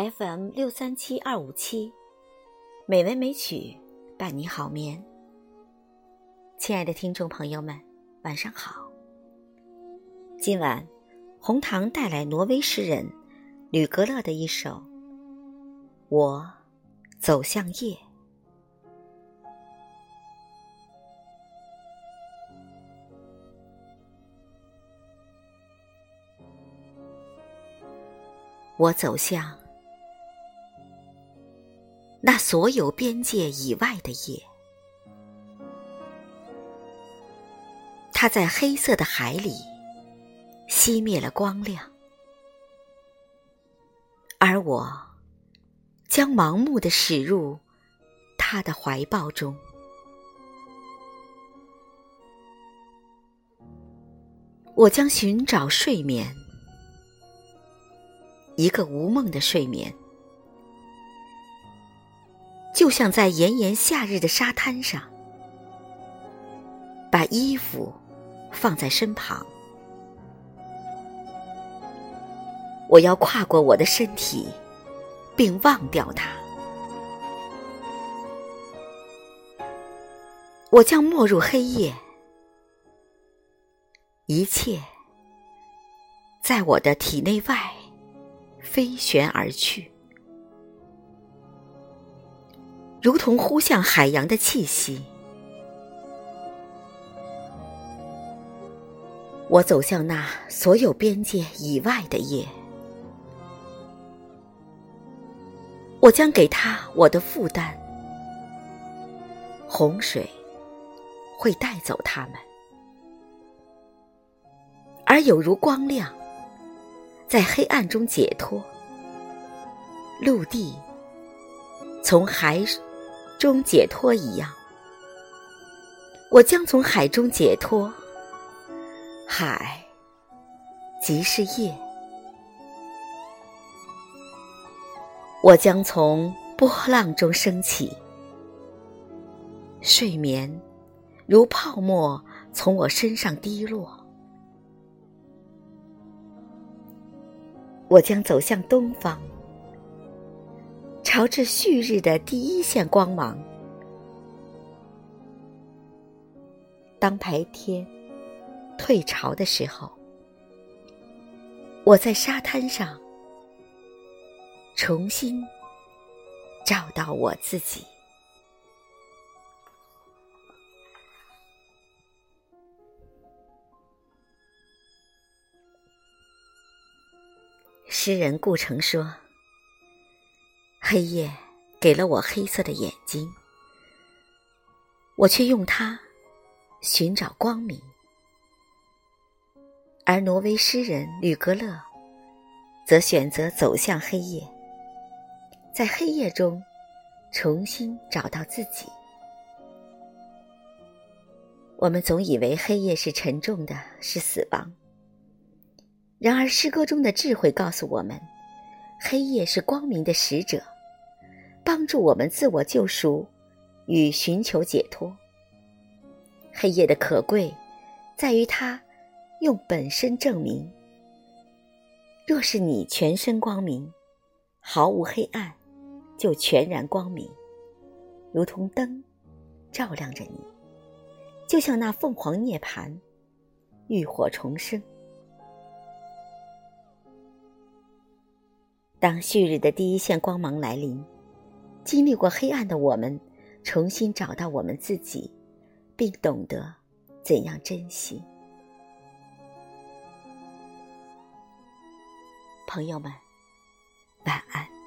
FM 六三七二五七，美文美曲伴你好眠。亲爱的听众朋友们，晚上好。今晚，红糖带来挪威诗人吕格勒的一首《我走向夜》。我走向那所有边界以外的夜，它在黑色的海里熄灭了光亮，而我将盲目的驶入他的怀抱中。我将寻找睡眠。一个无梦的睡眠，就像在炎炎夏日的沙滩上，把衣服放在身旁。我要跨过我的身体，并忘掉它。我将没入黑夜，一切在我的体内外。飞旋而去，如同呼向海洋的气息。我走向那所有边界以外的夜，我将给他我的负担。洪水会带走他们，而有如光亮。在黑暗中解脱，陆地从海中解脱一样，我将从海中解脱。海即是夜，我将从波浪中升起。睡眠如泡沫从我身上滴落。我将走向东方，朝着旭日的第一线光芒。当白天退潮的时候，我在沙滩上重新找到我自己。诗人顾城说：“黑夜给了我黑色的眼睛，我却用它寻找光明。”而挪威诗人吕格勒则选择走向黑夜，在黑夜中重新找到自己。我们总以为黑夜是沉重的，是死亡。然而，诗歌中的智慧告诉我们，黑夜是光明的使者，帮助我们自我救赎与寻求解脱。黑夜的可贵，在于它用本身证明：若是你全身光明，毫无黑暗，就全然光明，如同灯照亮着你，就像那凤凰涅槃，浴火重生。当旭日的第一线光芒来临，经历过黑暗的我们，重新找到我们自己，并懂得怎样珍惜。朋友们，晚安。